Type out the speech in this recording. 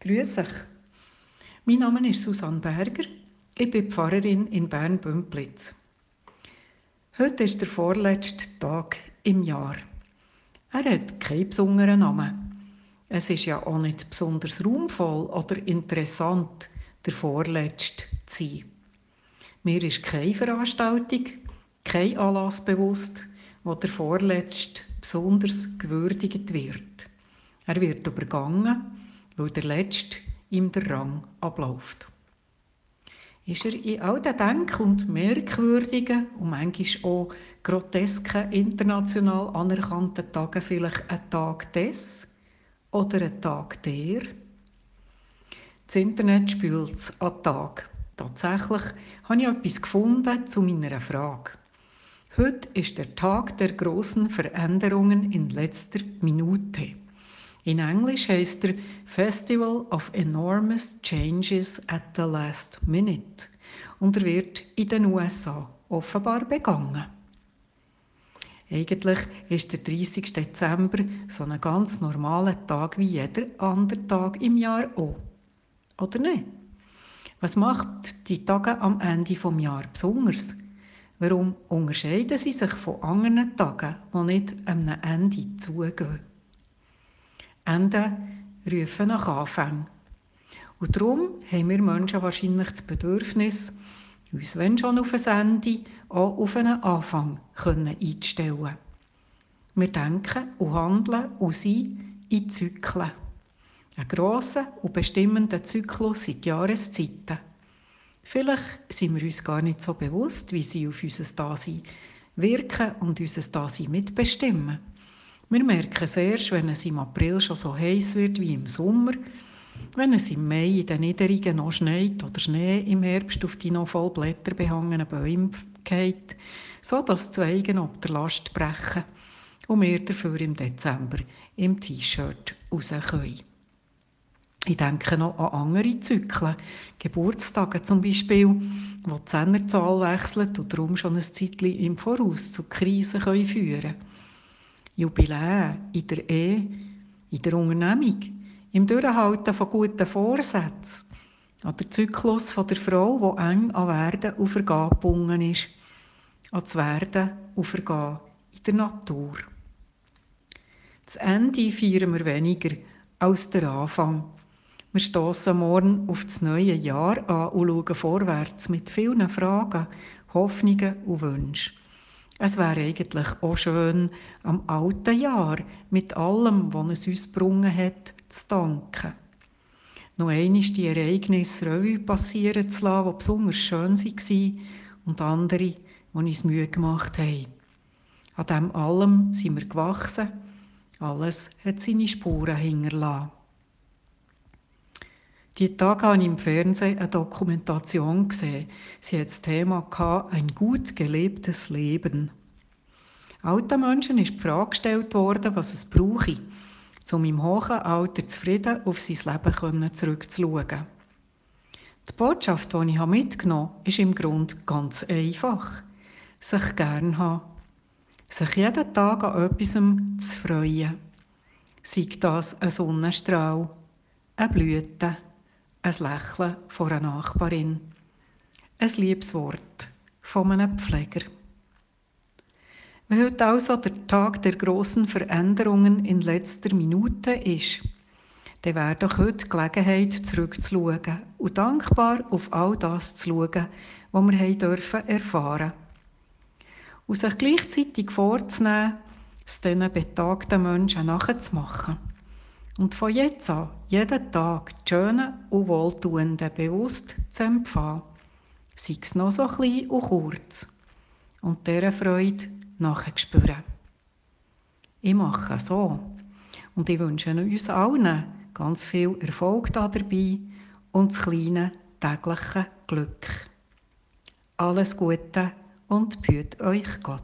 Grüß euch. Mein Name ist Susanne Berger. Ich bin Pfarrerin in Bern-Bümplitz. Heute ist der vorletzte Tag im Jahr. Er hat keinen besonderen Namen. Es ist ja auch nicht besonders ruhmvoll oder interessant, der vorletzte zu sein. Mir ist keine Veranstaltung, kein Anlass bewusst, wo der vorletzte besonders gewürdigt wird. Er wird übergangen, weil der Letzte ihm der Rang abläuft ist er in all den denk- und merkwürdigen und manchmal auch grotesken international anerkannten Tagen vielleicht ein Tag des oder ein Tag der? Das Internet spült es an Tag. Tatsächlich habe ich etwas gefunden zu meiner Frage. Heute ist der Tag der großen Veränderungen in letzter Minute. In Englisch heißt er Festival of Enormous Changes at the Last Minute und er wird in den USA offenbar begangen. Eigentlich ist der 30. Dezember so ein ganz normaler Tag wie jeder andere Tag im Jahr auch. Oder nicht? Was macht die Tage am Ende des Jahres besonders? Warum unterscheiden sie sich von anderen Tagen, die nicht am Ende zugehen? Ende rufen nach Anfang. Und darum haben wir Menschen wahrscheinlich das Bedürfnis, uns, wenn schon auf ein Ende, auch auf einen Anfang können einzustellen. Wir denken und handeln und sind in Zyklen. Ein grosser und bestimmender Zyklus sind die Jahreszeiten. Vielleicht sind wir uns gar nicht so bewusst, wie sie auf unser Dasein wirken und unser Dasein mitbestimmen. Wir merken es erst, wenn es im April schon so heiß wird wie im Sommer, wenn es im Mai in den Niederungen noch schneit oder Schnee im Herbst auf die noch voll Blätter behangenen Bäume geht, so dass die Zweige ab der Last brechen und wir dafür im Dezember im T-Shirt raus können. Ich denke noch an andere Zyklen, Geburtstage zum Beispiel, wo die Zehnerzahl wechselt und darum schon ein Zeitchen im Voraus zu Krisen führen können. Jubiläen in der Ehe, in der Unternehmung, im Durchhalten von guten Vorsätzen, an der Zyklus der Frau, die eng an Werden und Vergehen gebunden ist, an das Werden und Vergehen in der Natur. Das Ende feiern wir weniger als der Anfang. Wir stoßen morgen auf das neue Jahr an und schauen vorwärts mit vielen Fragen, Hoffnungen und Wünschen. Es wäre eigentlich auch schön, am alten Jahr mit allem, was es uns gebrungen hat, zu danken. Noch einmal die Ereignisse Revue passieren zu lassen, die besonders schön waren und andere, die uns Mühe gemacht haben. An dem allem sind wir gewachsen. Alles hat seine Spuren hinterlassen. Die Tage habe ich im Fernsehen eine Dokumentation gesehen. Sie hat das Thema ein gut gelebtes Leben. Alten Menschen ist die Frage gestellt worden, was es brauche, um im hohen Alter zufrieden auf sein Leben zurückzuschauen. Die Botschaft, die ich mitgenommen habe, ist im Grunde ganz einfach. Sich gern haben. Sich jeden Tag an etwas zu freuen. Sei das ein Sonnenstrahl, eine Blüte, ein Lächeln von einer Nachbarin, ein Liebeswort von einem Pfleger. Wenn heute also der Tag der großen Veränderungen in letzter Minute ist, dann wäre doch heute die Gelegenheit, zurückzuschauen und dankbar auf all das zu schauen, was wir haben dürfen erfahren Und sich gleichzeitig vorzunehmen, es diesen betagten Menschen nachzumachen. Und von jetzt an, jeden Tag, die schönen und wohltuenden bewusst zu empfangen. Sei es noch so klein und kurz. Und dieser Freude nachspüren. Ich mache so. Und ich wünsche uns allen ganz viel Erfolg dabei und das kleine tägliche Glück. Alles Gute und behüt euch Gott.